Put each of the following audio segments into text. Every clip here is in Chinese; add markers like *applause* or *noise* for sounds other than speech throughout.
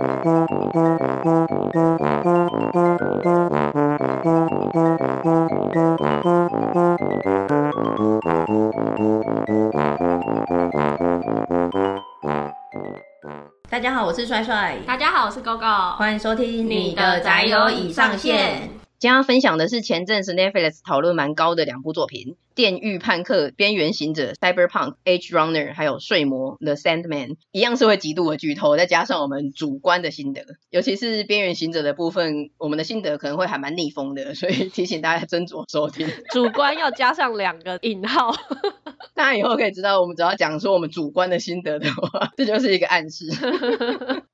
大家好，我是帅帅。大家好，我是 GoGo。欢迎收听你的宅友已上线。今天要分享的是前阵子 Netflix 讨论蛮高的两部作品。电狱叛客、边缘行者、Cyberpunk、Edge Runner，还有睡魔 The Sandman，一样是会极度的剧透，再加上我们主观的心得，尤其是边缘行者的部分，我们的心得可能会还蛮逆风的，所以提醒大家斟酌收听。主观要加上两个引号，*laughs* 大家以后可以知道，我们只要讲说我们主观的心得的话，这就是一个暗示。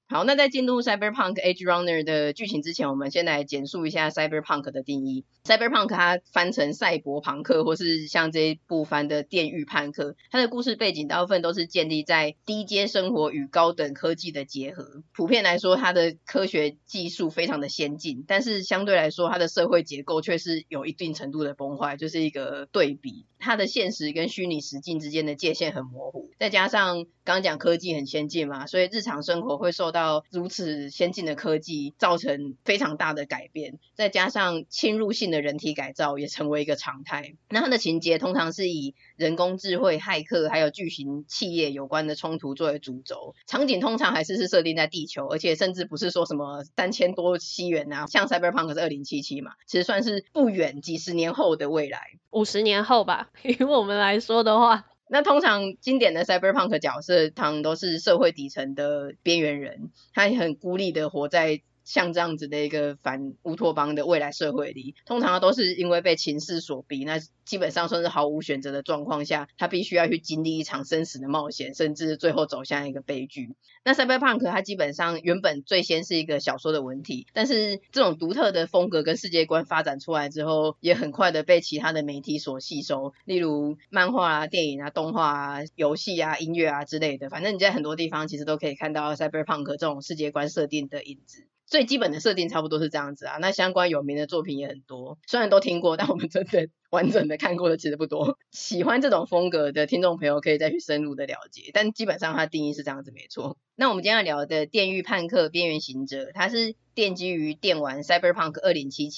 好，那在进入 Cyberpunk Age Runner 的剧情之前，我们先来简述一下 Cyberpunk 的定义。Cyberpunk 它翻成赛博朋克，或是像这一部翻的电狱叛客，它的故事背景大部分都是建立在低阶生活与高等科技的结合。普遍来说，它的科学技术非常的先进，但是相对来说，它的社会结构却是有一定程度的崩坏，就是一个对比。它的现实跟虚拟实境之间的界限很模糊，再加上刚刚讲科技很先进嘛，所以日常生活会受到到如此先进的科技造成非常大的改变，再加上侵入性的人体改造也成为一个常态。那它的情节通常是以人工智慧、骇客还有巨型企业有关的冲突作为主轴，场景通常还是是设定在地球，而且甚至不是说什么三千多西元啊，像 Cyberpunk 是二零七七嘛，其实算是不远几十年后的未来，五十年后吧，*laughs* 以我们来说的话。那通常经典的 cyberpunk 角色，通常都是社会底层的边缘人，他也很孤立的活在像这样子的一个反乌托邦的未来社会里，通常都是因为被情势所逼，那基本上算是毫无选择的状况下，他必须要去经历一场生死的冒险，甚至最后走向一个悲剧。那 Cyberpunk 它基本上原本最先是一个小说的文体，但是这种独特的风格跟世界观发展出来之后，也很快的被其他的媒体所吸收，例如漫画啊、电影啊、动画啊、游戏啊、音乐啊之类的，反正你在很多地方其实都可以看到 Cyberpunk 这种世界观设定的影子。最基本的设定差不多是这样子啊，那相关有名的作品也很多，虽然都听过，但我们真的完整的看过的其实不多。*laughs* 喜欢这种风格的听众朋友可以再去深入的了解，但基本上它定义是这样子没错。那我们今天要聊的《电狱叛客：边缘行者》，它是奠基于电玩《Cyberpunk 2077》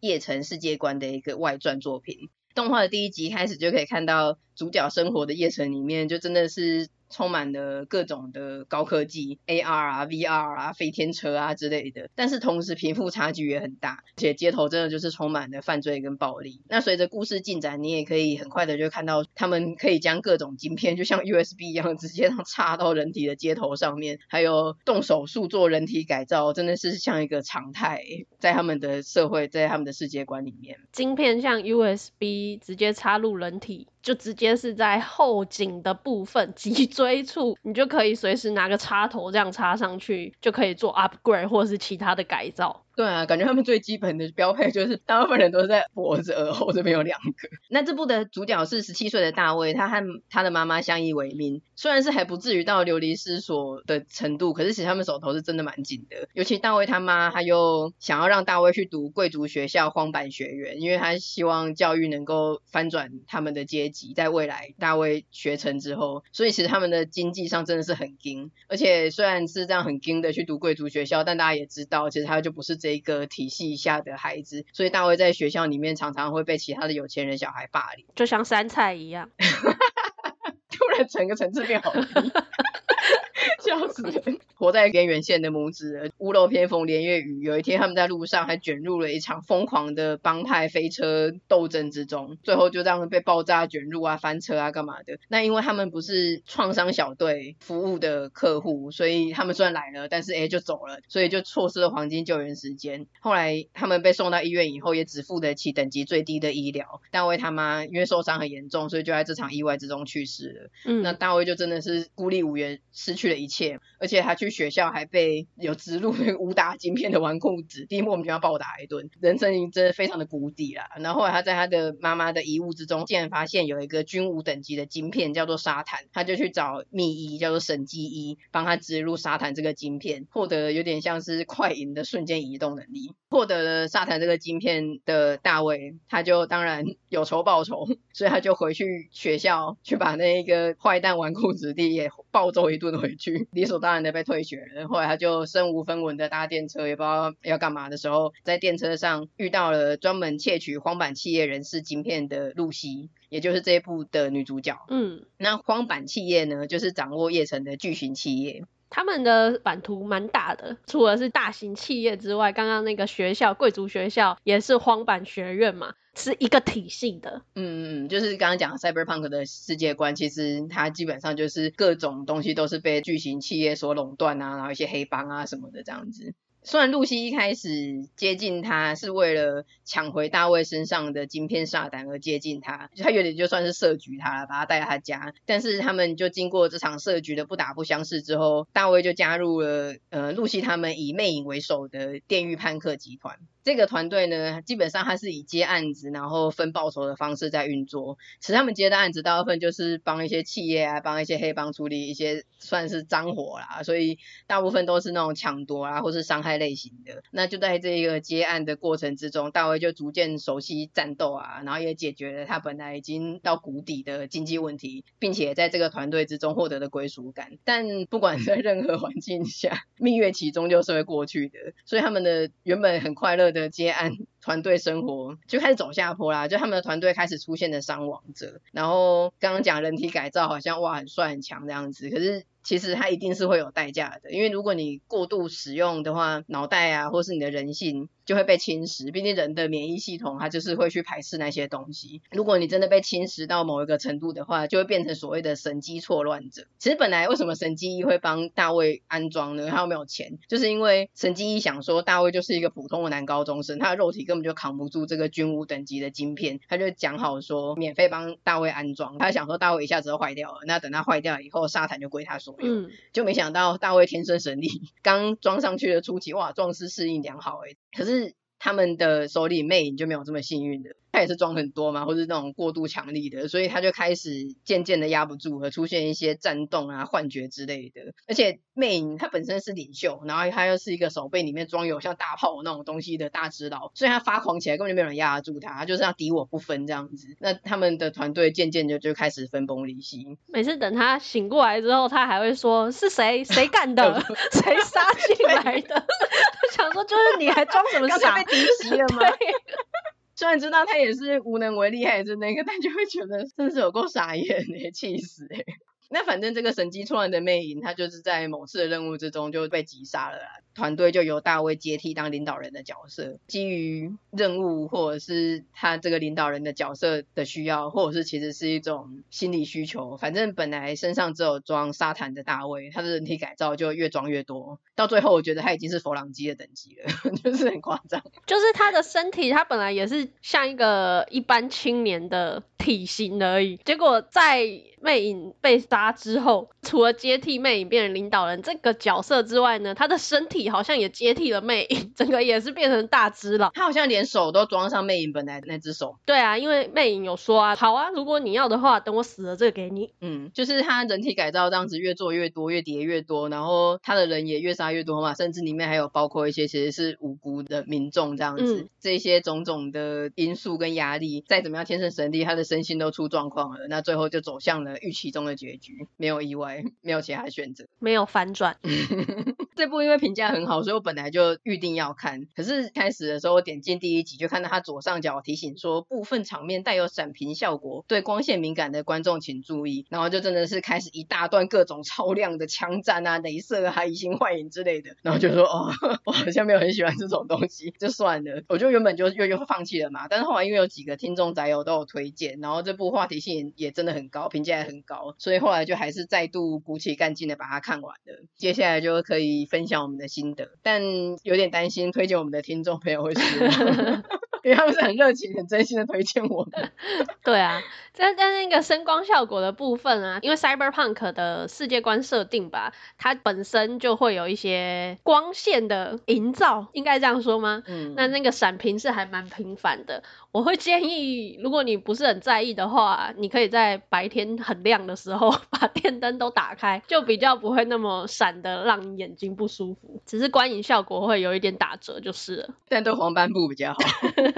夜城世界观的一个外传作品。动画的第一集开始就可以看到主角生活的夜城里面，就真的是。充满了各种的高科技，AR 啊、VR 啊、飞天车啊之类的，但是同时贫富差距也很大，而且街头真的就是充满了犯罪跟暴力。那随着故事进展，你也可以很快的就看到他们可以将各种晶片，就像 USB 一样，直接插到人体的接头上面，还有动手术做人体改造，真的是像一个常态，在他们的社会，在他们的世界观里面，晶片像 USB 直接插入人体。就直接是在后颈的部分脊椎处，你就可以随时拿个插头这样插上去，就可以做 upgrade 或者是其他的改造。对啊，感觉他们最基本的标配就是大部分人都在脖子、耳后这边有两个。那这部的主角是十七岁的大卫，他和他的妈妈相依为命，虽然是还不至于到流离失所的程度，可是其实他们手头是真的蛮紧的。尤其大卫他妈，他又想要让大卫去读贵族学校荒坂学院，因为他希望教育能够翻转他们的阶级，在未来大卫学成之后，所以其实他们的经济上真的是很紧。而且虽然是这样很紧的去读贵族学校，但大家也知道，其实他就不是这。一个体系下的孩子，所以大卫在学校里面常常会被其他的有钱人小孩霸凌，*laughs* 就像山菜一样，突然整个层次变好低。*laughs* *laughs* 笑死人！活在边缘线的母子，屋漏偏逢连夜雨。有一天，他们在路上还卷入了一场疯狂的帮派飞车斗争之中，最后就这样被爆炸卷入啊，翻车啊，干嘛的？那因为他们不是创伤小队服务的客户，所以他们虽然来了，但是哎就走了，所以就错失了黄金救援时间。后来他们被送到医院以后，也只付得起等级最低的医疗。大卫他妈因为受伤很严重，所以就在这场意外之中去世了。嗯，那大卫就真的是孤立无援，失去了一切，而且他去学校还被有植入武打晶片的纨绔子弟莫名其妙暴打一顿，人生已经真的非常的谷底了。然后后来他在他的妈妈的遗物之中，竟然发现有一个军武等级的晶片，叫做沙坦，他就去找秘医，叫做神机医，帮他植入沙坦这个晶片，获得了有点像是快银的瞬间移动能力。获得了沙坦这个晶片的大卫，他就当然有仇报仇，所以他就回去学校去把那一个坏蛋纨绔子弟也暴揍一顿回去，*laughs* 理所当然的被退学了。后来他就身无分文的搭电车，也不知道要干嘛的时候，在电车上遇到了专门窃取荒坂企业人士晶片的露西，也就是这一部的女主角。嗯，那荒坂企业呢，就是掌握叶城的巨型企业。他们的版图蛮大的，除了是大型企业之外，刚刚那个学校贵族学校也是荒坂学院嘛，是一个体系的。嗯嗯，就是刚刚讲的 Cyberpunk 的世界观，其实它基本上就是各种东西都是被巨型企业所垄断啊，然后一些黑帮啊什么的这样子。虽然露西一开始接近他是为了抢回大卫身上的晶片撒旦而接近他，他有点就算是设局他了，把他带到他家。但是他们就经过这场设局的不打不相识之后，大卫就加入了呃露西他们以魅影为首的电狱叛客集团。这个团队呢，基本上他是以接案子然后分报酬的方式在运作。其实他们接的案子大部分就是帮一些企业啊，帮一些黑帮处理一些算是脏活啦，所以大部分都是那种抢夺啊或是伤害类型的。那就在这个接案的过程之中，大卫就逐渐熟悉战斗啊，然后也解决了他本来已经到谷底的经济问题，并且在这个团队之中获得了归属感。但不管在任何环境下，蜜月期终究是会过去的，所以他们的原本很快乐的。的接案团队生活就开始走下坡啦，就他们的团队开始出现的伤亡者，然后刚刚讲人体改造好像哇很帅很强这样子，可是。其实它一定是会有代价的，因为如果你过度使用的话，脑袋啊，或是你的人性就会被侵蚀。毕竟人的免疫系统它就是会去排斥那些东西。如果你真的被侵蚀到某一个程度的话，就会变成所谓的神机错乱者。其实本来为什么神机一会帮大卫安装呢？他又没有钱，就是因为神机一想说大卫就是一个普通的男高中生，他的肉体根本就扛不住这个军武等级的晶片，他就讲好说免费帮大卫安装。他想说大卫一下子就坏掉了，那等他坏掉以后，沙坦就归他所。嗯，就没想到大卫天生神力，*laughs* 刚装上去的初期，哇，壮士适应良好诶，可是他们的手里魅影就没有这么幸运的。他也是装很多嘛，或是那种过度强力的，所以他就开始渐渐的压不住了，出现一些战动啊、幻觉之类的。而且魅影他本身是领袖，然后他又是一个手背里面装有像大炮那种东西的大只佬，所以他发狂起来根本就没有人压得住他，他就是要敌我不分这样子。那他们的团队渐渐就就开始分崩离析。每次等他醒过来之后，他还会说是谁谁干的，*laughs* 谁杀进来的？*laughs* 想说就是你还装什么 *laughs* 傻？被敌袭了吗？虽然知道他也是无能为力，还是那个，但就会觉得真是有够傻眼诶，气死诶。那反正这个神机错乱的魅影，他就是在某次的任务之中就被击杀了啦。团队就由大卫接替当领导人的角色，基于任务或者是他这个领导人的角色的需要，或者是其实是一种心理需求。反正本来身上只有装沙坦的大卫，他的人体改造就越装越多，到最后我觉得他已经是佛朗机的等级了，*laughs* 就是很夸张。就是他的身体，他本来也是像一个一般青年的体型而已，结果在魅影被杀之后，*laughs* 除了接替魅影变成领导人这个角色之外呢，他的身体。好像也接替了魅影，整个也是变成大只了。他好像连手都装上魅影本来的那只手。对啊，因为魅影有说啊，好啊，如果你要的话，等我死了这个给你。嗯，就是他人体改造这样子越做越多，越叠越多，然后他的人也越杀越多嘛，甚至里面还有包括一些其实是无辜的民众这样子。嗯、这些种种的因素跟压力，再怎么样天生神力，他的身心都出状况了，那最后就走向了预期中的结局，没有意外，没有其他选择，没有反转。*laughs* 这部因为评价很好，所以我本来就预定要看。可是开始的时候，我点进第一集，就看到它左上角提醒说，部分场面带有闪屏效果，对光线敏感的观众请注意。然后就真的是开始一大段各种超亮的枪战啊、镭射啊、移形换影之类的。然后就说，哦，*laughs* 我好像没有很喜欢这种东西，就算了。我就原本就又又放弃了嘛。但是后来因为有几个听众宅友都有推荐，然后这部话题性也真的很高，评价也很高，所以后来就还是再度鼓起干劲的把它看完了。接下来就可以分享我们的心得，但有点担心推荐我们的听众朋友会失望，*laughs* 因为他们是很热情、很真心的推荐我们。*laughs* 对啊，在在那个声光效果的部分啊，因为 Cyberpunk 的世界观设定吧，它本身就会有一些光线的营造，应该这样说吗？嗯，那那个闪屏是还蛮频繁的。我会建议，如果你不是很在意的话，你可以在白天很亮的时候 *laughs* 把电灯都打开，就比较不会那么闪的让你眼睛不舒服。只是观影效果会有一点打折就是了。但对黄斑部比较好。*laughs*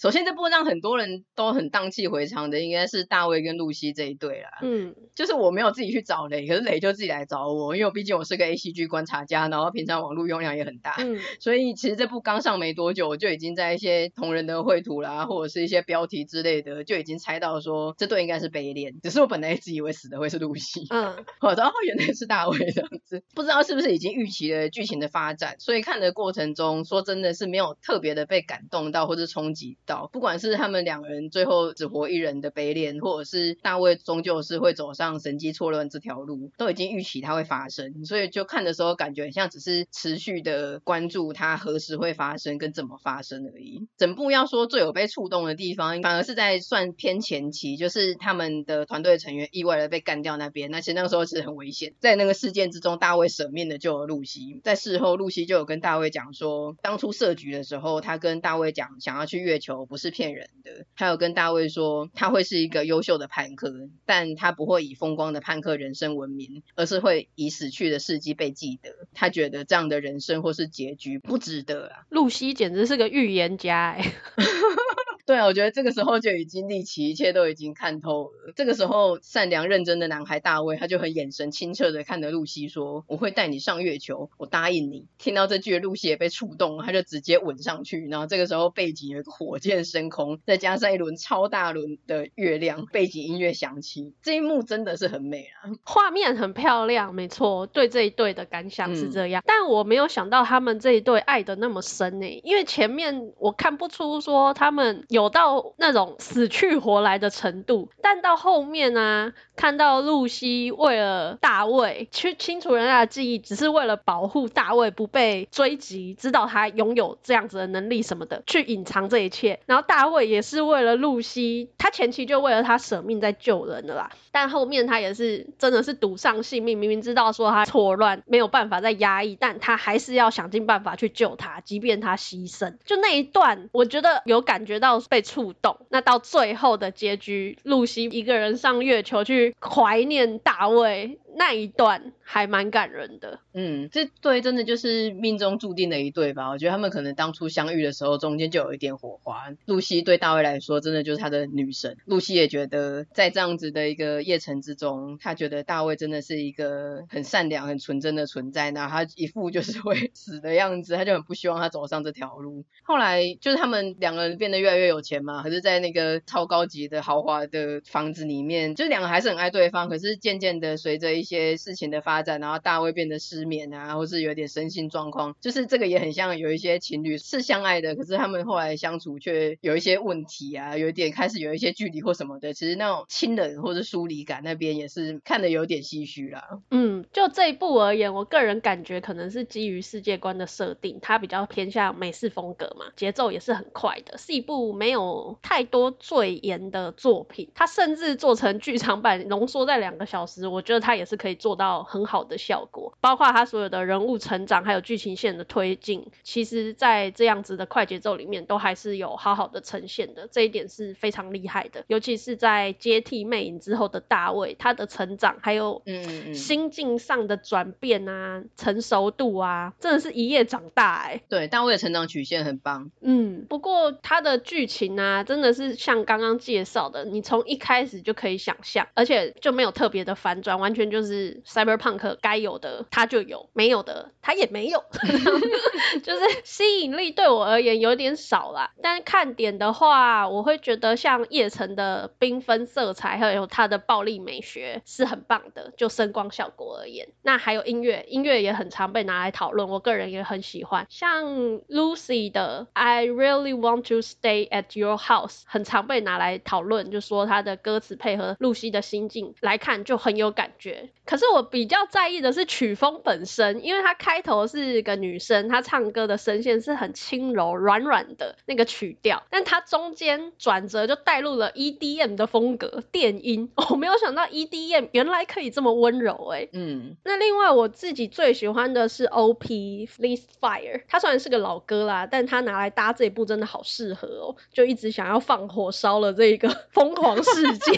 首先这部让很多人都很荡气回肠的，应该是大卫跟露西这一对啦。嗯，就是我没有自己去找雷，可是雷就自己来找我，因为我毕竟我是个 ACG 观察家，然后平常网络用量也很大，嗯，所以其实这部刚上没多久，我就已经在一些同人的绘图啦，或者是一些标题之类的，就已经猜到说这对应该是悲恋。只是我本来一直以为死的会是露西，嗯，*laughs* 我知道原来是大卫这样子，不知道是不是已经预期了剧情的发展，所以看的过程中，说真的是没有特别的被感动到或者冲击到，不管是他们两人最后只活一人的悲恋，或者是大卫终究是会走上神机错乱这条路，都已经预期它会发生，所以就看的时候感觉很像只是持续的关注它何时会发生跟怎么发生而已。整部要说最有被触动的地方，反而是在算偏前期，就是他们的团队成员意外的被干掉那边，那其实那个时候是很危险。在那个事件之中，大卫舍命的救了露西，在事后露西就有跟大卫讲说，当初设局的时候，他跟大卫讲想要去月球我不是骗人的，还有跟大卫说他会是一个优秀的叛客，但他不会以风光的叛客人生闻名，而是会以死去的事迹被记得。他觉得这样的人生或是结局不值得啊。露西简直是个预言家哎。*laughs* 对啊，我觉得这个时候就已经立起，一切都已经看透了。这个时候，善良认真的男孩大卫，他就很眼神清澈的看着露西说：“我会带你上月球，我答应你。”听到这句，露西也被触动了，他就直接吻上去。然后这个时候，背景有一个火箭升空，再加上一轮超大轮的月亮，背景音乐响起，这一幕真的是很美啊，*laughs* 画面很漂亮，没错。对这一对的感想是这样，嗯、但我没有想到他们这一对爱的那么深呢，因为前面我看不出说他们有。到那种死去活来的程度，但到后面呢、看到露西为了大卫去清除人家的记忆，只是为了保护大卫不被追击，知道他拥有这样子的能力什么的，去隐藏这一切。然后大卫也是为了露西，他前期就为了他舍命在救人的啦，但后面他也是真的是赌上性命，明明知道说他错乱没有办法再压抑，但他还是要想尽办法去救他，即便他牺牲。就那一段，我觉得有感觉到。被触动，那到最后的结局，露西一个人上月球去怀念大卫。那一段还蛮感人的，嗯，这对真的就是命中注定的一对吧？我觉得他们可能当初相遇的时候，中间就有一点火花。露西对大卫来说，真的就是他的女神。露西也觉得，在这样子的一个夜城之中，他觉得大卫真的是一个很善良、很纯真的存在。那他一副就是会死的样子，他就很不希望他走上这条路。后来就是他们两个人变得越来越有钱嘛，可是，在那个超高级的豪华的房子里面，就两个还是很爱对方。可是渐渐的，随着一些事情的发展，然后大卫变得失眠啊，或是有点身心状况，就是这个也很像有一些情侣是相爱的，可是他们后来相处却有一些问题啊，有点开始有一些距离或什么的。其实那种亲人或者疏离感那边也是看得有点唏嘘啦。嗯，就这一部而言，我个人感觉可能是基于世界观的设定，它比较偏向美式风格嘛，节奏也是很快的，是一部没有太多赘言的作品。它甚至做成剧场版，浓缩在两个小时，我觉得它也是。可以做到很好的效果，包括他所有的人物成长，还有剧情线的推进，其实在这样子的快节奏里面，都还是有好好的呈现的，这一点是非常厉害的。尤其是在接替魅影之后的大卫，他的成长还有嗯心境上的转变啊，成熟度啊，真的是一夜长大哎、欸。对，大卫的成长曲线很棒。嗯，不过他的剧情啊，真的是像刚刚介绍的，你从一开始就可以想象，而且就没有特别的反转，完全就是。是 Cyberpunk 该有的，它就有；没有的，它也没有。*laughs* 就是吸引力对我而言有点少啦。但看点的话，我会觉得像夜城的缤纷色彩，还有它的暴力美学是很棒的。就声光效果而言，那还有音乐，音乐也很常被拿来讨论。我个人也很喜欢，像 Lucy 的 I Really Want to Stay at Your House，很常被拿来讨论，就说它的歌词配合露西的心境来看，就很有感觉。可是我比较在意的是曲风本身，因为它开头是个女生，她唱歌的声线是很轻柔、软软的那个曲调，但它中间转折就带入了 EDM 的风格，电音。我没有想到 EDM 原来可以这么温柔哎。嗯。那另外我自己最喜欢的是 OP Fleet Fire，它虽然是个老歌啦，但它拿来搭这一部真的好适合哦，就一直想要放火烧了这一个 *laughs* 疯狂世界。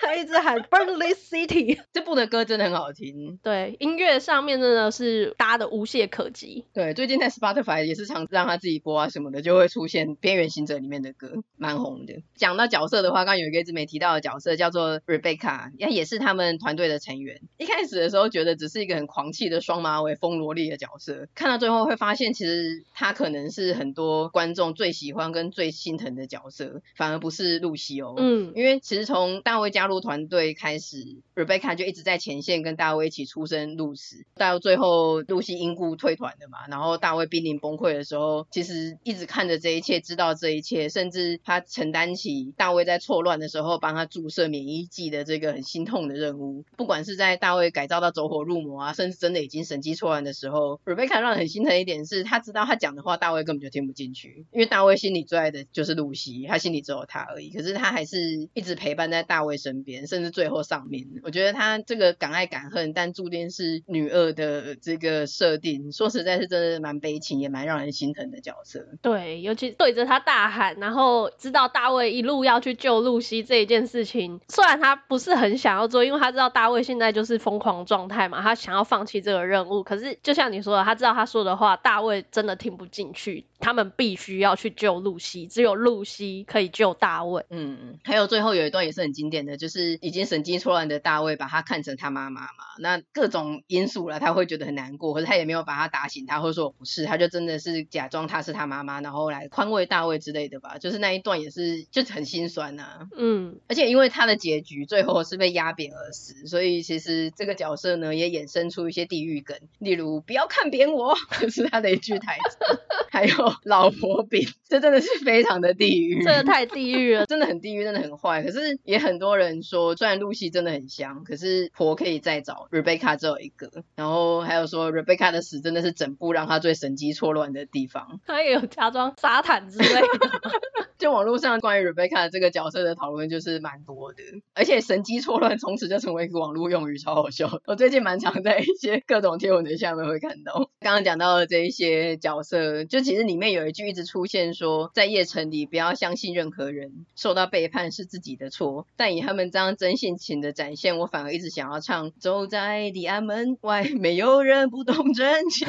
他一直喊 Burnley City。这部的歌真的很好听，对，音乐上面真的是搭的无懈可击。对，最近在 Spotify 也是常让他自己播啊什么的，就会出现《边缘行者》里面的歌，蛮红的。讲到角色的话，刚刚有一个一直没提到的角色叫做 Rebecca，也也是他们团队的成员。一开始的时候觉得只是一个很狂气的双马尾疯萝莉的角色，看到最后会发现其实他可能是很多观众最喜欢跟最心疼的角色，反而不是露西哦。嗯，因为其实从大卫加入团队开始，Rebecca 就一直在前线跟大卫一起出生入死，到最后露西因故退团的嘛，然后大卫濒临崩溃的时候，其实一直看着这一切，知道这一切，甚至他承担起大卫在错乱的时候帮他注射免疫剂的这个很心痛的任务。不管是在大卫改造到走火入魔啊，甚至真的已经神机错乱的时候，Rebecca 让人很心疼一点是，他知道他讲的话大卫根本就听不进去，因为大卫心里最爱的就是露西，他心里只有他而已。可是他还是一直陪伴在大卫身边，甚至最后上面。我觉得他这个敢爱敢恨，但注定是女二的这个设定，说实在是真的蛮悲情，也蛮让人心疼的角色。对，尤其对着他大喊，然后知道大卫一路要去救露西这一件事情，虽然他不是很想要做，因为他知道大卫现在就是疯狂状态嘛，他想要放弃这个任务。可是就像你说的，他知道他说的话，大卫真的听不进去，他们必须要去救露西，只有露西可以救大卫。嗯，还有最后有一段也是很经典的，就是已经神经错乱的大卫把他看成他妈妈嘛，那各种因素了，他会觉得很难过，可是他也没有把他打醒，他会说我不是，他就真的是假装他是他妈妈，然后来宽慰大卫之类的吧，就是那一段也是就很心酸呐、啊。嗯，而且因为他的结局最后是被压扁而死，所以其实这个角色呢也衍生出一些地狱梗，例如不要看扁我，*laughs* 就是他的一句台词，*laughs* 还有老婆饼，这真的是非常的地狱，这个太地狱了，真的很地狱，真的很坏。可是也很多人说，虽然露西真的很香，可是婆可以再找，Rebecca 只有一个。然后还有说，Rebecca 的死真的是整部让他最神机错乱的地方。他也有假装沙毯之类的。*laughs* 就网络上关于 Rebecca 这个角色的讨论就是蛮多的，而且神机错乱从此就成为一个网络用语，超好笑。我最近蛮常在一些各种贴文的下面会看到。刚刚讲到的这一些角色，就其实里面有一句一直出现说，在夜城里不要相信任何人，受到背叛是自己的错。但以他们这样真性情的展现，我反而一直想要唱：走在地安门外，没有人不懂真情。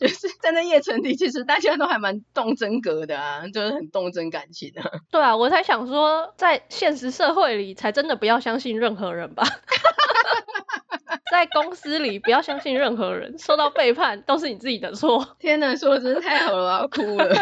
就是在那夜城里，其实大家都还蛮动真格的啊，就是很动真感情啊。对啊，我才想说，在现实社会里，才真的不要相信任何人吧。*laughs* 在公司里，不要相信任何人，受到背叛都是你自己的错。天哪，说的真是太好了，我要哭了。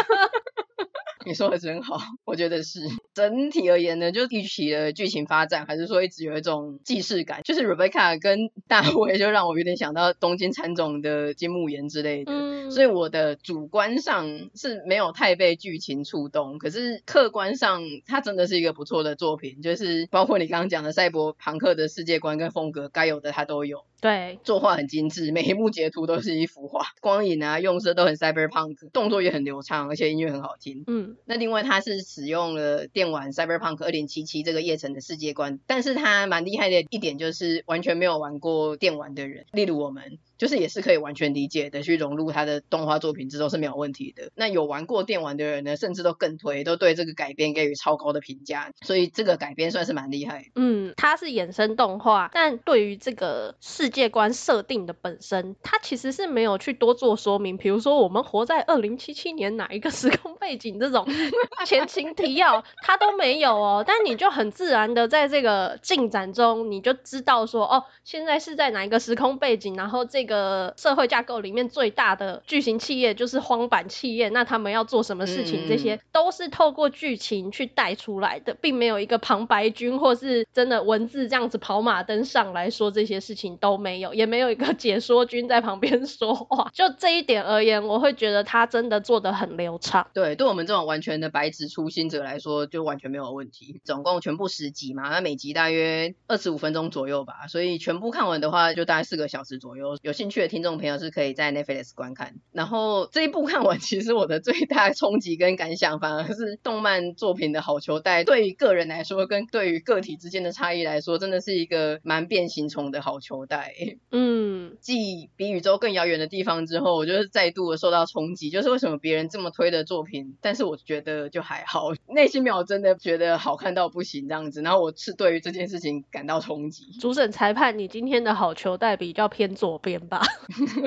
你说的真好，我觉得是。整体而言呢，就一起的剧情发展，还是说一直有一种既视感。就是 Rebecca 跟大卫，就让我有点想到东京喰种的金木研之类的。嗯。所以我的主观上是没有太被剧情触动，可是客观上，它真的是一个不错的作品。就是包括你刚刚讲的赛博朋克的世界观跟风格，该有的它都有。对，作画很精致，每一幕截图都是一幅画，*laughs* 光影啊、用色都很 cyberpunk，动作也很流畅，而且音乐很好听。嗯，那另外它是使用了电玩 cyberpunk 2077这个夜城的世界观，但是它蛮厉害的一点就是完全没有玩过电玩的人，例如我们。就是也是可以完全理解的，去融入他的动画作品，这都是没有问题的。那有玩过电玩的人呢，甚至都更推，都对这个改编给予超高的评价。所以这个改编算是蛮厉害。嗯，它是衍生动画，但对于这个世界观设定的本身，它其实是没有去多做说明。比如说我们活在二零七七年哪一个时空背景这种 *laughs* 前情提要，它都没有哦。但你就很自然的在这个进展中，你就知道说，哦，现在是在哪一个时空背景，然后这个。个社会架构里面最大的巨型企业就是荒坂企业，那他们要做什么事情？这些都是透过剧情去带出来的，并没有一个旁白君或是真的文字这样子跑马灯上来说这些事情都没有，也没有一个解说君在旁边说话。*laughs* 就这一点而言，我会觉得他真的做的很流畅。对，对我们这种完全的白纸初心者来说，就完全没有问题。总共全部十集嘛，那每集大约二十五分钟左右吧，所以全部看完的话，就大概四个小时左右。有兴趣的听众朋友是可以在 Netflix 观看。然后这一部看完，其实我的最大冲击跟感想，反而是动漫作品的好球带，对于个人来说，跟对于个体之间的差异来说，真的是一个蛮变形虫的好球带。嗯，继比宇宙更遥远的地方之后，我就是再度的受到冲击，就是为什么别人这么推的作品，但是我觉得就还好，内心没有真的觉得好看到不行这样子。然后我是对于这件事情感到冲击。主审裁判，你今天的好球带比较偏左边吧？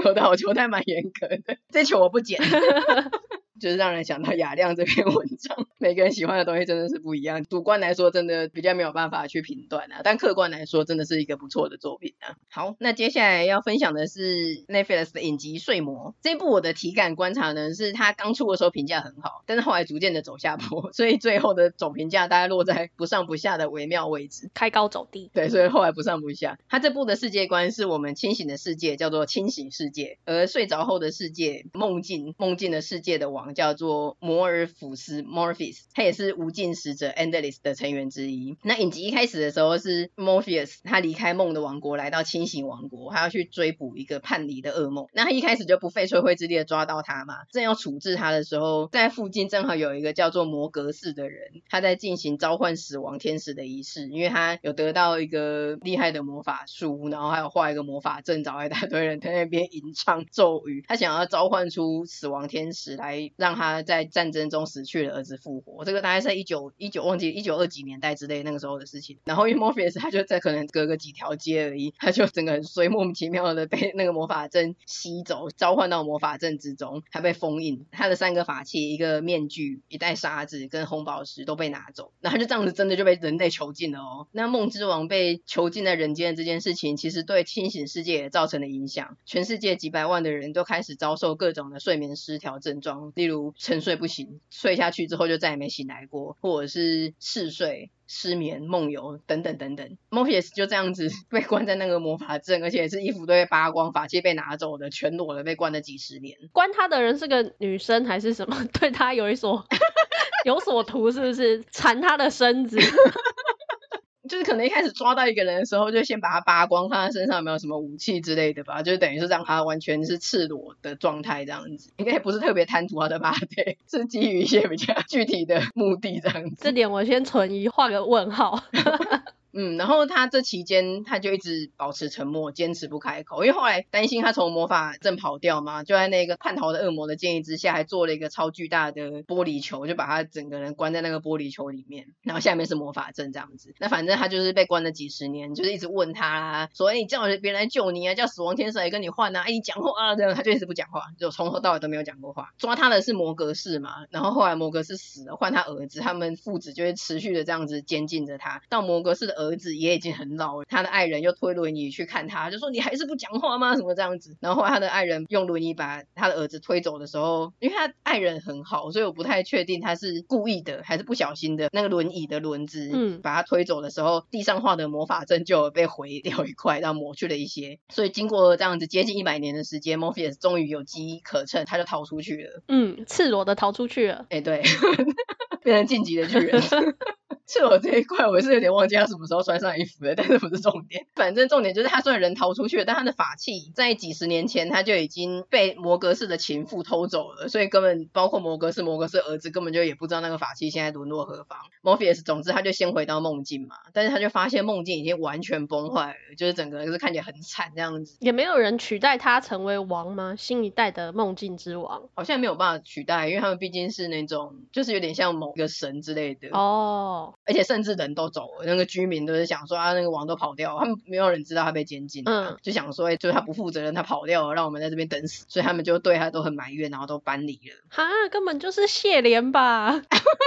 我的好球带蛮严格的，这球我不捡。*laughs* 就是让人想到雅亮这篇文章，每个人喜欢的东西真的是不一样。主观来说，真的比较没有办法去评断啊，但客观来说，真的是一个不错的作品啊。好，那接下来要分享的是 Netflix 的影集《睡魔》这一部，我的体感观察呢，是它刚出的时候评价很好，但是后来逐渐的走下坡，*laughs* 所以最后的总评价大概落在不上不下的微妙位置，开高走低。对，所以后来不上不下。它这部的世界观是我们清醒的世界，叫做清醒世界，而睡着后的世界，梦境梦境的世界的王叫做。摩尔福斯 Morpheus，他也是无尽使者 Endless 的成员之一。那影集一开始的时候是 Morpheus，他离开梦的王国，来到清醒王国，他要去追捕一个叛离的噩梦。那他一开始就不费吹灰之力的抓到他嘛，正要处置他的时候，在附近正好有一个叫做摩格士的人，他在进行召唤死亡天使的仪式，因为他有得到一个厉害的魔法书，然后还有画一个魔法阵，找一大堆人在那边吟唱咒语，他想要召唤出死亡天使来让他在。战争中死去的儿子复活，我这个大概在一九一九忘记一九二几年代之类那个时候的事情。然后因为 Morpheus 他就在可能隔个几条街而已，他就整个很衰，莫名其妙的被那个魔法阵吸走，召唤到魔法阵之中，他被封印。他的三个法器，一个面具、一袋沙子跟红宝石都被拿走，然后就这样子真的就被人类囚禁了哦。那梦之王被囚禁在人间的这件事情，其实对清醒世界也造成了影响，全世界几百万的人都开始遭受各种的睡眠失调症状，例如沉睡。不醒，睡下去之后就再还没醒来过，或者是嗜睡、失眠、梦游等等等等。莫皮斯就这样子 *laughs* 被关在那个魔法阵，而且是衣服都被扒光，法器被拿走的，全裸的被关了几十年。关他的人是个女生还是什么？*laughs* 对他有一所 *laughs* 有所图，是不是缠他的身子？就是可能一开始抓到一个人的时候，就先把他扒光，看他身上有没有什么武器之类的吧，就等于是让他完全是赤裸的状态这样子，应该不是特别贪图他的 body，*laughs* 是基于一些比较具体的目的这样子。这点我先存疑，画个问号。*laughs* 嗯，然后他这期间他就一直保持沉默，坚持不开口，因为后来担心他从魔法阵跑掉嘛，就在那个叛逃的恶魔的建议之下，还做了一个超巨大的玻璃球，就把他整个人关在那个玻璃球里面，然后下面是魔法阵这样子。那反正他就是被关了几十年，就是一直问他啦，说哎，你叫别人来救你啊，叫死亡天使来跟你换啊，哎，你讲话啊，这样他就一直不讲话，就从头到尾都没有讲过话。抓他的是摩格士嘛，然后后来摩格士死了，换他儿子，他们父子就会持续的这样子监禁着他，到摩格士的儿子也已经很。老了，他的爱人又推轮椅去看他，就说你还是不讲话吗？什么这样子？然后后来他的爱人用轮椅把他的儿子推走的时候，因为他爱人很好，所以我不太确定他是故意的还是不小心的。那个轮椅的轮子，嗯，把他推走的时候，地上画的魔法阵就被毁掉一块，然后抹去了一些。所以经过这样子接近一百年的时间，Morpheus 终于有机可乘，他就逃出去了。嗯，赤裸的逃出去了。哎，对，变成晋级的巨人。赤裸这一块，我是有点忘记他什么时候穿上衣服的，但是不是重点。反正重点就是他虽然人逃出去了，但他的法器在几十年前他就已经被摩格士的情妇偷走了，所以根本包括摩格士、摩格士儿子根本就也不知道那个法器现在沦落何方。Morpheus 总之他就先回到梦境嘛，但是他就发现梦境已经完全崩坏了，就是整个人是看起来很惨这样子。也没有人取代他成为王吗？新一代的梦境之王好像没有办法取代，因为他们毕竟是那种就是有点像某个神之类的哦，而且甚至人。都走了，那个居民都是想说啊，那个王都跑掉了，他们没有人知道他被监禁，嗯，就想说，就是他不负责任，他跑掉了，让我们在这边等死，所以他们就对他都很埋怨，然后都搬离了。哈，根本就是谢怜吧，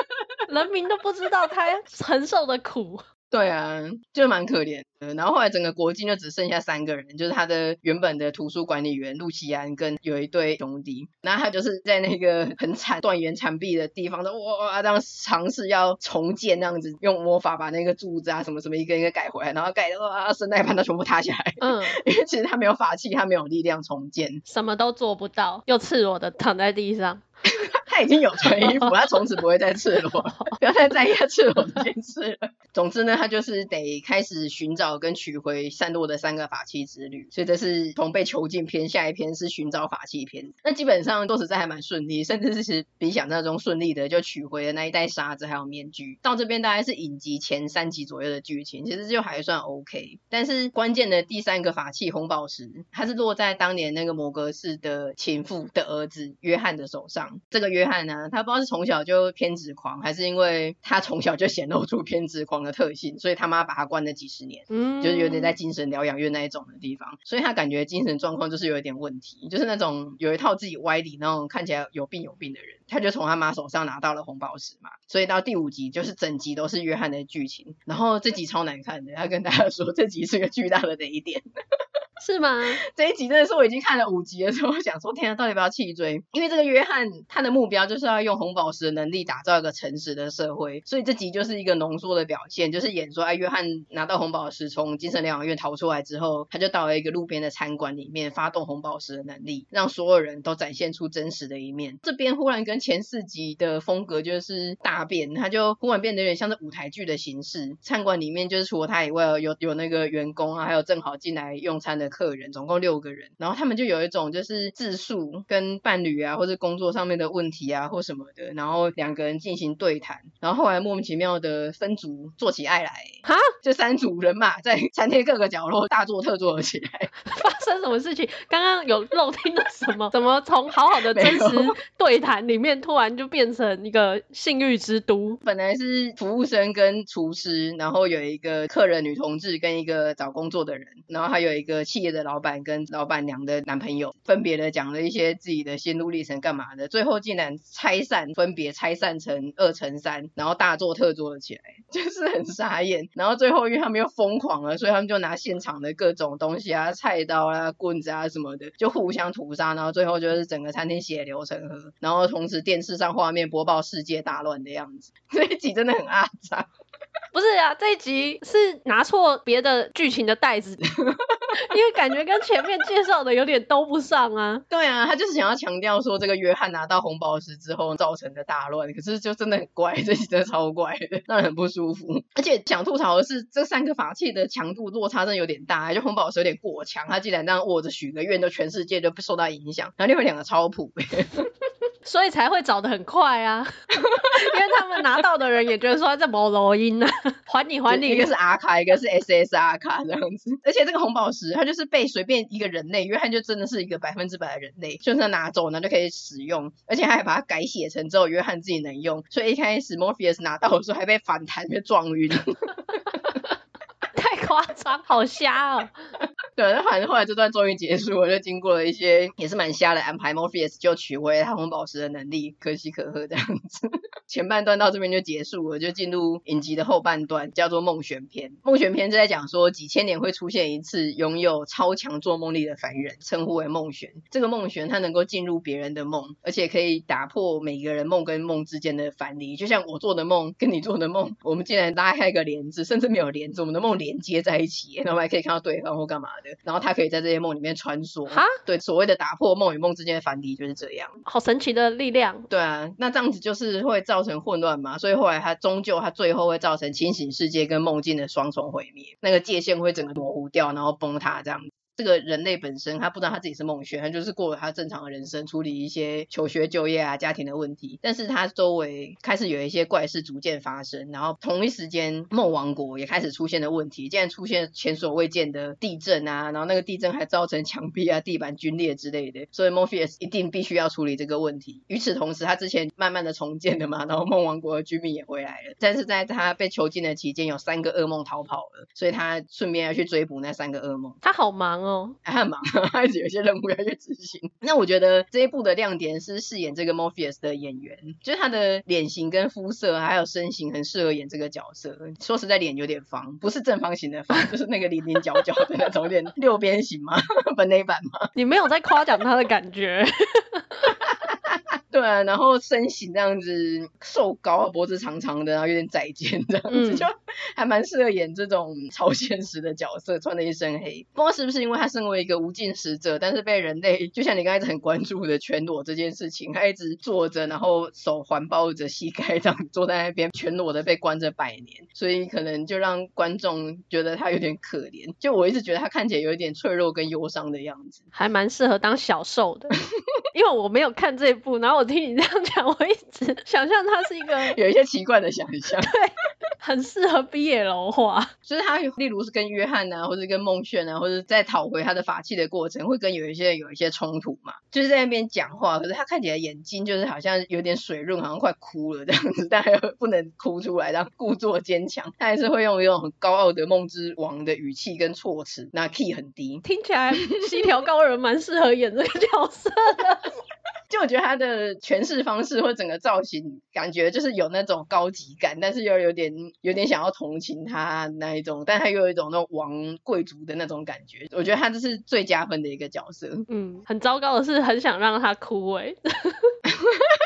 *laughs* 人民都不知道他承受的苦。对啊，就蛮可怜的。然后后来整个国境就只剩下三个人，就是他的原本的图书管理员陆奇安跟有一对兄弟。然后他就是在那个很惨断垣残壁的地方，都哇这样尝试要重建，那样子用魔法把那个柱子啊什么什么一个一个改回来，然后改的哇圣诞盘都全部塌下来。嗯，*laughs* 因为其实他没有法器，他没有力量重建，什么都做不到，又赤裸的躺在地上。*laughs* 他已经有穿衣服，他从此不会再赤裸，*laughs* 不要再在意他赤裸这件事了。*laughs* 总之呢，他就是得开始寻找跟取回散落的三个法器之旅。所以这是从被囚禁篇，下一篇是寻找法器篇。那基本上都实在还蛮顺利，甚至是比想象中顺利的，就取回了那一袋沙子还有面具。到这边大概是影集前三集左右的剧情，其实就还算 OK。但是关键的第三个法器红宝石，它是落在当年那个摩格士的情妇的儿子约翰的手上。这个约翰呢，他不知道是从小就偏执狂，还是因为他从小就显露出偏执狂的特性，所以他妈把他关了几十年，嗯，就是有点在精神疗养院那一种的地方，所以他感觉精神状况就是有一点问题，就是那种有一套自己歪理那种看起来有病有病的人。他就从他妈手上拿到了红宝石嘛，所以到第五集就是整集都是约翰的剧情，然后这集超难看的，他跟大家说这集是个巨大的雷点。*laughs* 是吗？这一集真的是我已经看了五集的时候，我想说天啊，到底要不要弃追？因为这个约翰他的目标就是要用红宝石的能力打造一个诚实的社会，所以这集就是一个浓缩的表现，就是演说哎，约翰拿到红宝石从精神疗养院逃出来之后，他就到了一个路边的餐馆里面，发动红宝石的能力，让所有人都展现出真实的一面。这边忽然跟前四集的风格就是大变，他就忽然变得有点像是舞台剧的形式。餐馆里面就是除了他以外，有有那个员工啊，还有正好进来用餐的。客人总共六个人，然后他们就有一种就是自述跟伴侣啊，或者工作上面的问题啊，或什么的，然后两个人进行对谈，然后后来莫名其妙的分组做起爱来，哈，*laughs* 就三组人马在 *laughs* 餐厅各个角落大做特做了起来，*laughs* 发生什么事情？刚刚有漏听了什么？怎么从好好的真实对谈里面突然就变成一个性欲之都？本来是服务生跟厨师，然后有一个客人女同志跟一个找工作的人，然后还有一个。企业的老板跟老板娘的男朋友分别的讲了一些自己的心路历程，干嘛的？最后竟然拆散，分别拆散成二乘三，然后大做特做了起来，*laughs* 就是很傻眼。然后最后因为他们又疯狂了，所以他们就拿现场的各种东西啊，菜刀啊、棍子啊什么的，就互相屠杀。然后最后就是整个餐厅血流成河，然后同时电视上画面播报世界大乱的样子。*laughs* 这一集真的很阿杂。*laughs* 不是啊，这一集是拿错别的剧情的袋子，*laughs* 因为感觉跟前面介绍的有点兜不上啊。对啊，他就是想要强调说这个约翰拿到红宝石之后造成的大乱，可是就真的很怪，这集真的超怪的，让人很不舒服。而且想吐槽的是，这三个法器的强度落差真的有点大，就红宝石有点过强，他竟然这样握着许个愿，就全世界就不受到影响，然后另外两个超普。所以才会找的很快啊，*laughs* 因为他们拿到的人也觉得说这没录音啊，*laughs* 还你还你，一个是 R 卡，一个是 SSR 卡这样子。而且这个红宝石，它就是被随便一个人类，约翰就真的是一个百分之百的人类，就是拿走呢就可以使用，而且他还把它改写成之后约翰自己能用，所以一开始 Morpheus 拿到的时候还被反弹被撞晕，*laughs* 太夸张，好瞎哦。对，那反正后来这段终于结束了，就经过了一些也是蛮瞎的安排，Morpheus 就取回他红宝石的能力，可喜可贺这样子。*laughs* 前半段到这边就结束了，就进入影集的后半段，叫做梦玄篇。梦玄篇就在讲说，几千年会出现一次拥有超强做梦力的凡人，称呼为梦玄。这个梦玄他能够进入别人的梦，而且可以打破每个人梦跟梦之间的樊篱。就像我做的梦跟你做的梦，我们竟然拉开一个帘子，甚至没有帘子，我们的梦连接在一起，然后还可以看到对方或干嘛的。然后他可以在这些梦里面穿梭，哈，对，所谓的打破梦与梦之间的樊篱就是这样，好神奇的力量。对啊，那这样子就是会造成混乱嘛，所以后来他终究他最后会造成清醒世界跟梦境的双重毁灭，那个界限会整个模糊掉，然后崩塌这样子。这个人类本身，他不知道他自己是梦轩，他就是过了他正常的人生，处理一些求学、就业啊、家庭的问题。但是他周围开始有一些怪事逐渐发生，然后同一时间，梦王国也开始出现了问题，竟然出现前所未见的地震啊，然后那个地震还造成墙壁啊、地板龟裂之类的，所以 Morpheus 一定必须要处理这个问题。与此同时，他之前慢慢的重建了嘛，然后梦王国的居民也回来了。但是在他被囚禁的期间，有三个噩梦逃跑了，所以他顺便要去追捕那三个噩梦。他好忙。哦，还很忙，*laughs* 他一直有些任务要去执行。那我觉得这一部的亮点是饰演这个 Morpheus 的演员，就是他的脸型跟肤色还有身形很适合演这个角色。说实在，脸有点方，不是正方形的方，就是那个棱棱角角的那种，有点六边形嘛，*laughs* 本内版嘛。你没有在夸奖他的感觉。对啊，然后身形这样子瘦高，脖子长长的，然后有点窄肩这样子，嗯、就还蛮适合演这种超现实的角色，穿的一身黑。不知道是不是因为他身为一个无尽使者，但是被人类就像你刚才很关注的全裸这件事情，他一直坐着，然后手环抱着膝盖这样坐在那边，全裸的被关着百年，所以可能就让观众觉得他有点可怜。就我一直觉得他看起来有一点脆弱跟忧伤的样子，还蛮适合当小受的。因为我没有看这一部，然后我听你这样讲，我一直想象他是一个 *laughs* 有一些奇怪的想象，*laughs* 对，很适合 BL 化。就是他，例如是跟约翰啊，或者跟梦炫啊，或者在讨回他的法器的过程，会跟有一些人有一些冲突嘛。就是在那边讲话，可是他看起来眼睛就是好像有点水润，好像快哭了这样子，但又不能哭出来，然后故作坚强。他还是会用一种很高傲的梦之王的语气跟措辞，那 key 很低，听起来西条高人蛮适合演这个角色的。*laughs* 就我觉得他的诠释方式或整个造型，感觉就是有那种高级感，但是又有点有点想要同情他那一种，但他又有一种那种王贵族的那种感觉。我觉得他这是最加分的一个角色。嗯，很糟糕的是，很想让他哭哎。*laughs*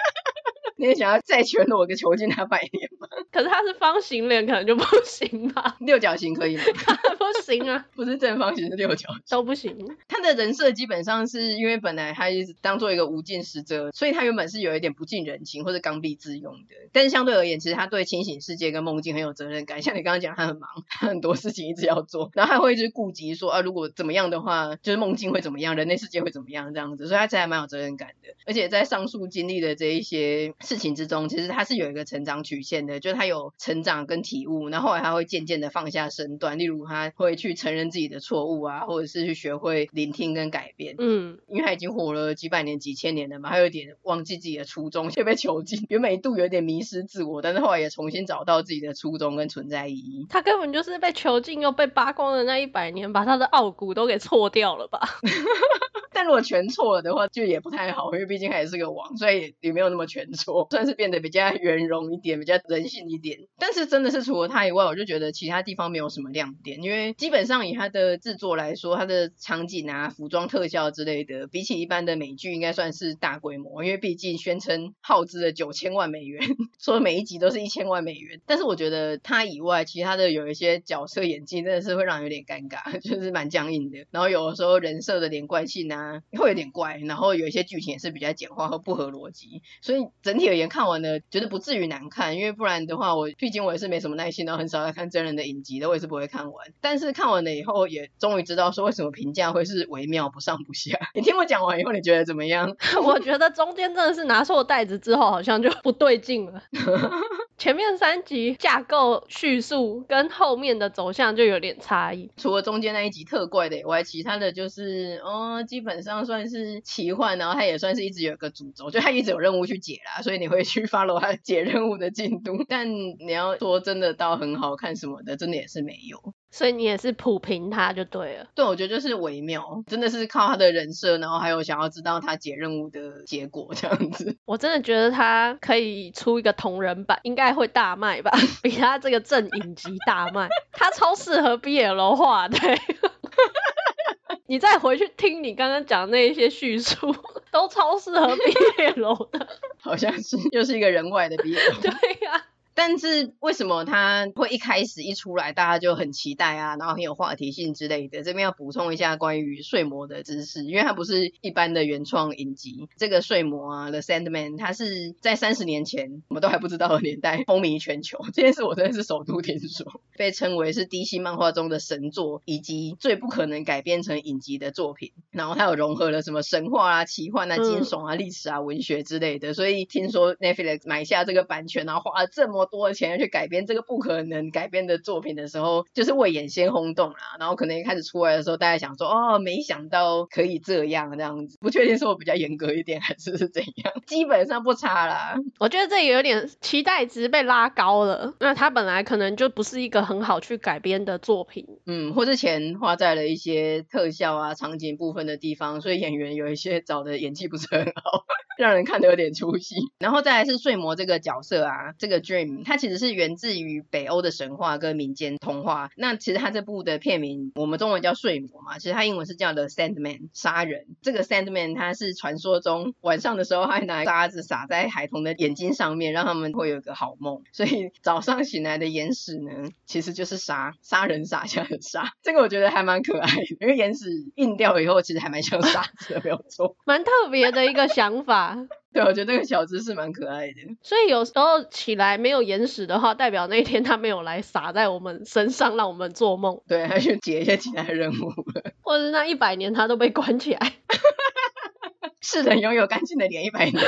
你也想要再全裸个囚禁他百年吗？*laughs* 可是他是方形脸，可能就不行吧？*laughs* 六角形可以吗？*laughs* 不行啊，不是正方形，是六角形都不行。他的人设基本上是因为本来他一直当做一个无尽使者，所以他原本是有一点不近人情或者刚愎自用的。但是相对而言，其实他对清醒世界跟梦境很有责任感。像你刚刚讲，他很忙，他很多事情一直要做，然后他会一直顾及说啊，如果怎么样的话，就是梦境会怎么样，人类世界会怎么样这样子，所以他才还蛮有责任感的。而且在上述经历的这一些事情之中，其实他是有一个成长曲线的，就是他有成长跟体悟，然后后来他会渐渐的放下身段，例如他会去承认自己的错误啊，或者是去学会聆听跟改变。嗯，因为他已经活了几百年、几千年了嘛，他有点忘记自己的初衷，*laughs* 却被囚禁，原本一度有点迷失自我，但是后来也重新找到自己的初衷跟存在意义。他根本就是被囚禁又被扒光的那一百年，把他的傲骨都给错掉了吧？*laughs* 但如果全错了的话，就也不太好，因为毕竟还是个王，所以也没有那么全错，算是变得比较圆融一点，比较人性一点。但是真的是除了他以外，我就觉得其他地方没有什么亮点，因为基本上以他的制作来说，他的场景啊、服装特效之类的，比起一般的美剧，应该算是大规模，因为毕竟宣称耗资了九千万美元，*laughs* 说每一集都是一千万美元。但是我觉得他以外，其他的有一些角色演技真的是会让人有点尴尬，*laughs* 就是蛮僵硬的。然后有的时候人设的连贯性啊。会有点怪，然后有一些剧情也是比较简化和不合逻辑，所以整体而言看完了觉得不至于难看，因为不然的话我毕竟我也是没什么耐心，然后很少在看真人的影集的，我也是不会看完。但是看完了以后也终于知道说为什么评价会是微妙不上不下。*laughs* 你听我讲完以后你觉得怎么样？*laughs* 我觉得中间真的是拿错袋子之后好像就不对劲了。*laughs* 前面三集架构叙述跟后面的走向就有点差异，除了中间那一集特怪的以外，其他的就是哦基本上算是奇幻，然后它也算是一直有个主轴，就它一直有任务去解啦，所以你会去 follow 它解任务的进度。但你要说真的到很好看什么的，真的也是没有。所以你也是普评他就对了。对，我觉得就是微妙，真的是靠他的人设，然后还有想要知道他解任务的结果这样子。*laughs* 我真的觉得他可以出一个同人版，应该会大卖吧，*laughs* 比他这个正影集大卖。他超适合 BL 化的。*laughs* 你再回去听你刚刚讲那一些叙述，都超适合 BL 的。好像是又是一个人外的 BL。对呀、啊。但是为什么他会一开始一出来大家就很期待啊，然后很有话题性之类的？这边要补充一下关于睡魔的知识，因为它不是一般的原创影集。这个睡魔啊，The Sandman，它是在三十年前我们都还不知道的年代风靡全球。这件事我真的是首度听说，被称为是 DC 漫画中的神作，以及最不可能改编成影集的作品。然后它有融合了什么神话啊、奇幻啊、惊悚啊、历史啊、文学之类的。所以听说 Netflix 买下这个版权，然后花了这么多的钱要去改编这个不可能改编的作品的时候，就是为眼先轰动啦。然后可能一开始出来的时候，大家想说，哦，没想到可以这样这样子。不确定是我比较严格一点，还是是怎样？*laughs* 基本上不差啦。我觉得这也有点期待值被拉高了。那它本来可能就不是一个很好去改编的作品，嗯，或是钱花在了一些特效啊、场景部分的地方，所以演员有一些找的演技不是很好。让人看得有点出戏。*laughs* 然后再来是睡魔这个角色啊，这个 Dream，它其实是源自于北欧的神话跟民间童话。那其实它这部的片名，我们中文叫睡魔嘛，其实它英文是叫 The Sandman，杀人。这个 Sandman 它是传说中晚上的时候还拿沙子撒在孩童的眼睛上面，让他们会有个好梦。所以早上醒来的眼屎呢，其实就是沙，杀人撒下的沙。这个我觉得还蛮可爱的，因为眼屎硬掉以后，其实还蛮像沙子的，没有错。*laughs* 蛮特别的一个想法。*laughs* 对，我觉得那个小知识蛮可爱的。所以有时候起来没有眼屎的话，代表那一天他没有来洒在我们身上，让我们做梦。对，他去解一些其他任务了。*laughs* 或者是那一百年他都被关起来。*laughs* 是人拥有干净的脸一百年，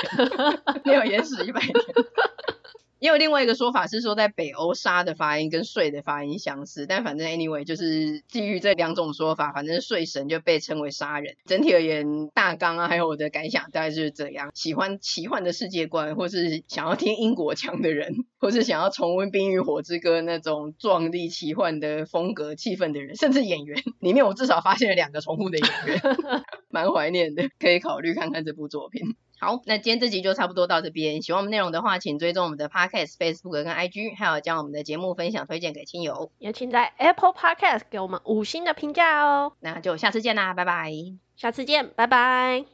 没有眼屎一百年。也有另外一个说法是说，在北欧“沙”的发音跟“睡”的发音相似，但反正 anyway 就是基于这两种说法，反正睡神就被称为杀人。整体而言，大纲啊，还有我的感想大概就是这样。喜欢奇幻的世界观，或是想要听英国腔的人，或是想要重温《冰与火之歌》那种壮丽奇幻的风格气氛的人，甚至演员里面，我至少发现了两个重复的演员，*laughs* 蛮怀念的，可以考虑看看这部作品。好，那今天这集就差不多到这边。喜欢我们内容的话，请追踪我们的 Podcast、Facebook 跟 IG，还有将我们的节目分享推荐给亲友。也请在 Apple Podcast 给我们五星的评价哦。那就下次见啦，拜拜。下次见，拜拜。